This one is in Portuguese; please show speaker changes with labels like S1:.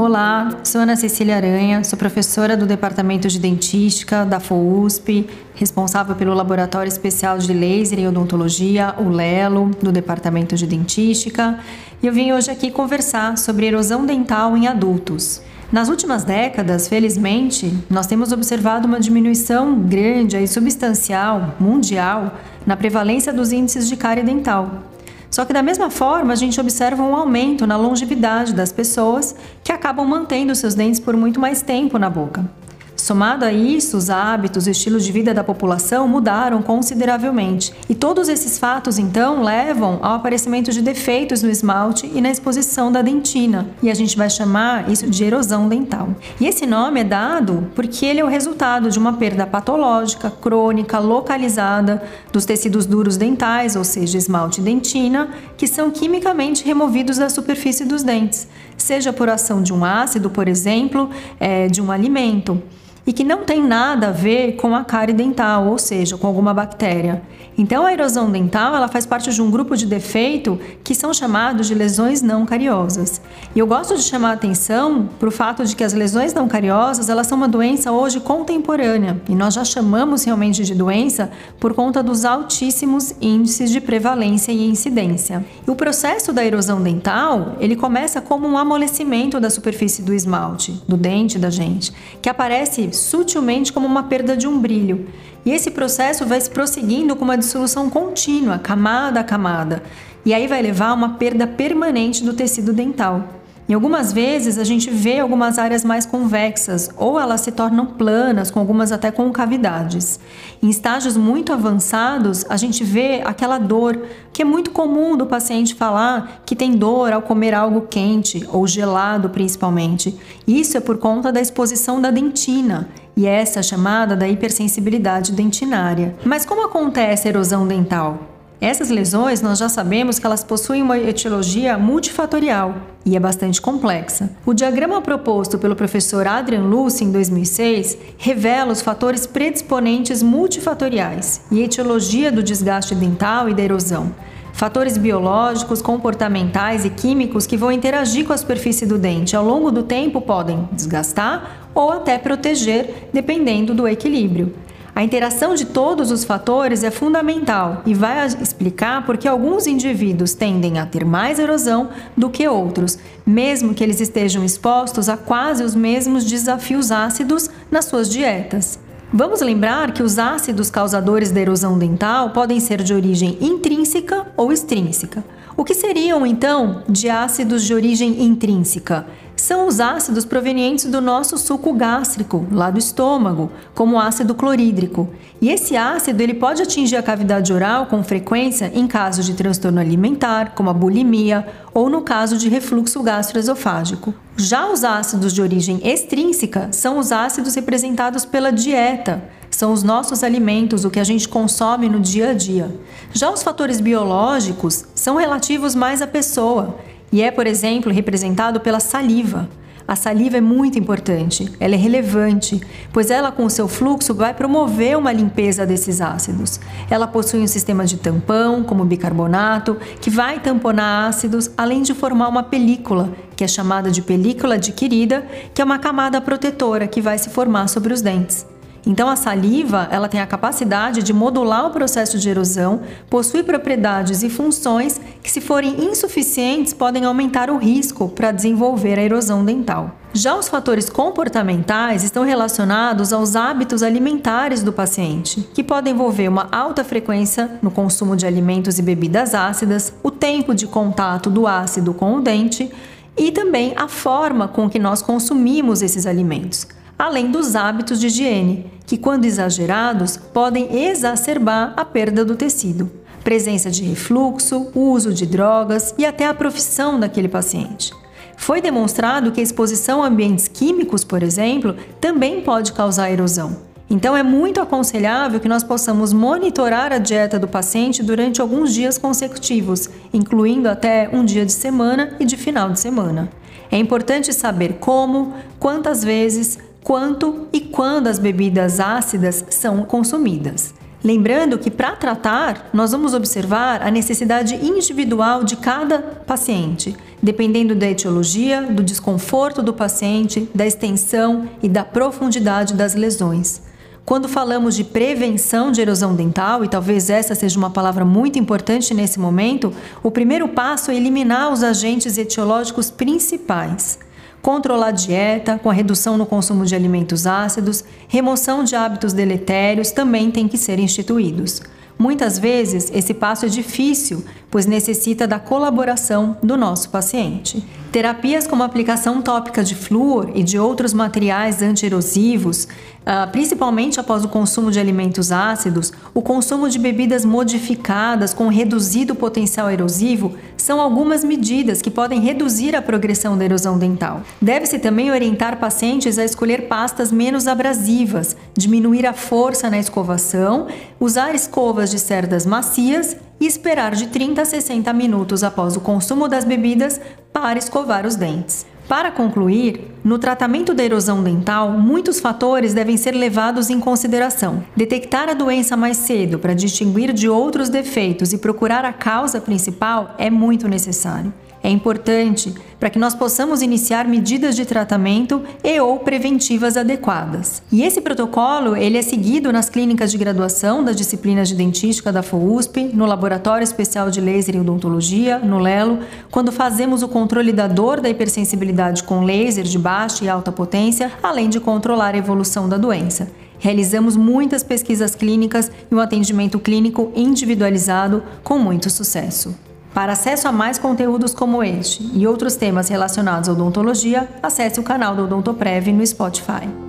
S1: Olá, sou Ana Cecília Aranha, sou professora do Departamento de Dentística da FOUSP, responsável pelo Laboratório Especial de Laser e Odontologia, o LELO, do Departamento de Dentística, e eu vim hoje aqui conversar sobre erosão dental em adultos. Nas últimas décadas, felizmente, nós temos observado uma diminuição grande e substancial, mundial, na prevalência dos índices de cárie dental. Só que da mesma forma, a gente observa um aumento na longevidade das pessoas que acabam mantendo seus dentes por muito mais tempo na boca. Somado a isso, os hábitos e estilos de vida da população mudaram consideravelmente. E todos esses fatos, então, levam ao aparecimento de defeitos no esmalte e na exposição da dentina. E a gente vai chamar isso de erosão dental. E esse nome é dado porque ele é o resultado de uma perda patológica, crônica, localizada dos tecidos duros dentais, ou seja, esmalte e dentina, que são quimicamente removidos da superfície dos dentes, seja por ação de um ácido, por exemplo, é, de um alimento e que não tem nada a ver com a cárie dental, ou seja, com alguma bactéria. Então, a erosão dental ela faz parte de um grupo de defeito que são chamados de lesões não cariosas. E eu gosto de chamar a atenção para o fato de que as lesões não cariosas elas são uma doença hoje contemporânea e nós já chamamos realmente de doença por conta dos altíssimos índices de prevalência e incidência. E o processo da erosão dental ele começa como um amolecimento da superfície do esmalte, do dente da gente, que aparece sutilmente como uma perda de um brilho. E esse processo vai se prosseguindo com uma dissolução contínua, camada a camada, e aí vai levar a uma perda permanente do tecido dental. E algumas vezes a gente vê algumas áreas mais convexas ou elas se tornam planas, com algumas até concavidades. Em estágios muito avançados, a gente vê aquela dor que é muito comum do paciente falar que tem dor ao comer algo quente ou gelado, principalmente. Isso é por conta da exposição da dentina. E essa é chamada da hipersensibilidade dentinária. Mas como acontece a erosão dental? Essas lesões nós já sabemos que elas possuem uma etiologia multifatorial e é bastante complexa. O diagrama proposto pelo professor Adrian Luce em 2006 revela os fatores predisponentes multifatoriais e etiologia do desgaste dental e da erosão. Fatores biológicos, comportamentais e químicos que vão interagir com a superfície do dente ao longo do tempo podem desgastar ou até proteger, dependendo do equilíbrio. A interação de todos os fatores é fundamental e vai explicar por que alguns indivíduos tendem a ter mais erosão do que outros, mesmo que eles estejam expostos a quase os mesmos desafios ácidos nas suas dietas. Vamos lembrar que os ácidos causadores da erosão dental podem ser de origem intrínseca ou extrínseca. O que seriam então de ácidos de origem intrínseca? São os ácidos provenientes do nosso suco gástrico, lá do estômago, como o ácido clorídrico. E esse ácido ele pode atingir a cavidade oral com frequência em casos de transtorno alimentar, como a bulimia, ou no caso de refluxo gastroesofágico. Já os ácidos de origem extrínseca são os ácidos representados pela dieta são os nossos alimentos, o que a gente consome no dia a dia. Já os fatores biológicos são relativos mais à pessoa e é, por exemplo, representado pela saliva. A saliva é muito importante, ela é relevante, pois ela, com o seu fluxo, vai promover uma limpeza desses ácidos. Ela possui um sistema de tampão, como bicarbonato, que vai tamponar ácidos, além de formar uma película, que é chamada de película adquirida, que é uma camada protetora que vai se formar sobre os dentes. Então a saliva, ela tem a capacidade de modular o processo de erosão, possui propriedades e funções que se forem insuficientes podem aumentar o risco para desenvolver a erosão dental. Já os fatores comportamentais estão relacionados aos hábitos alimentares do paciente, que podem envolver uma alta frequência no consumo de alimentos e bebidas ácidas, o tempo de contato do ácido com o dente e também a forma com que nós consumimos esses alimentos além dos hábitos de higiene, que, quando exagerados, podem exacerbar a perda do tecido. Presença de refluxo, uso de drogas e até a profissão daquele paciente. Foi demonstrado que a exposição a ambientes químicos, por exemplo, também pode causar erosão. Então é muito aconselhável que nós possamos monitorar a dieta do paciente durante alguns dias consecutivos, incluindo até um dia de semana e de final de semana. É importante saber como, quantas vezes, quanto e quando as bebidas ácidas são consumidas. Lembrando que para tratar, nós vamos observar a necessidade individual de cada paciente, dependendo da etiologia, do desconforto do paciente, da extensão e da profundidade das lesões. Quando falamos de prevenção de erosão dental, e talvez essa seja uma palavra muito importante nesse momento, o primeiro passo é eliminar os agentes etiológicos principais. Controlar a dieta, com a redução no consumo de alimentos ácidos, remoção de hábitos deletérios também tem que ser instituídos. Muitas vezes, esse passo é difícil, pois necessita da colaboração do nosso paciente. Terapias como aplicação tópica de flúor e de outros materiais antierosivos, ah, principalmente após o consumo de alimentos ácidos, o consumo de bebidas modificadas com reduzido potencial erosivo, são algumas medidas que podem reduzir a progressão da erosão dental. Deve-se também orientar pacientes a escolher pastas menos abrasivas, diminuir a força na escovação, usar escovas de cerdas macias e esperar de 30 a 60 minutos após o consumo das bebidas para escovar os dentes. Para concluir, no tratamento da erosão dental, muitos fatores devem ser levados em consideração. Detectar a doença mais cedo para distinguir de outros defeitos e procurar a causa principal é muito necessário é importante para que nós possamos iniciar medidas de tratamento e ou preventivas adequadas. E esse protocolo, ele é seguido nas clínicas de graduação das disciplinas de dentística da FOUSP, no Laboratório Especial de Laser e Odontologia, no LELO, quando fazemos o controle da dor da hipersensibilidade com laser de baixa e alta potência, além de controlar a evolução da doença. Realizamos muitas pesquisas clínicas e um atendimento clínico individualizado com muito sucesso. Para acesso a mais conteúdos como este e outros temas relacionados à odontologia, acesse o canal do Odontoprev no Spotify.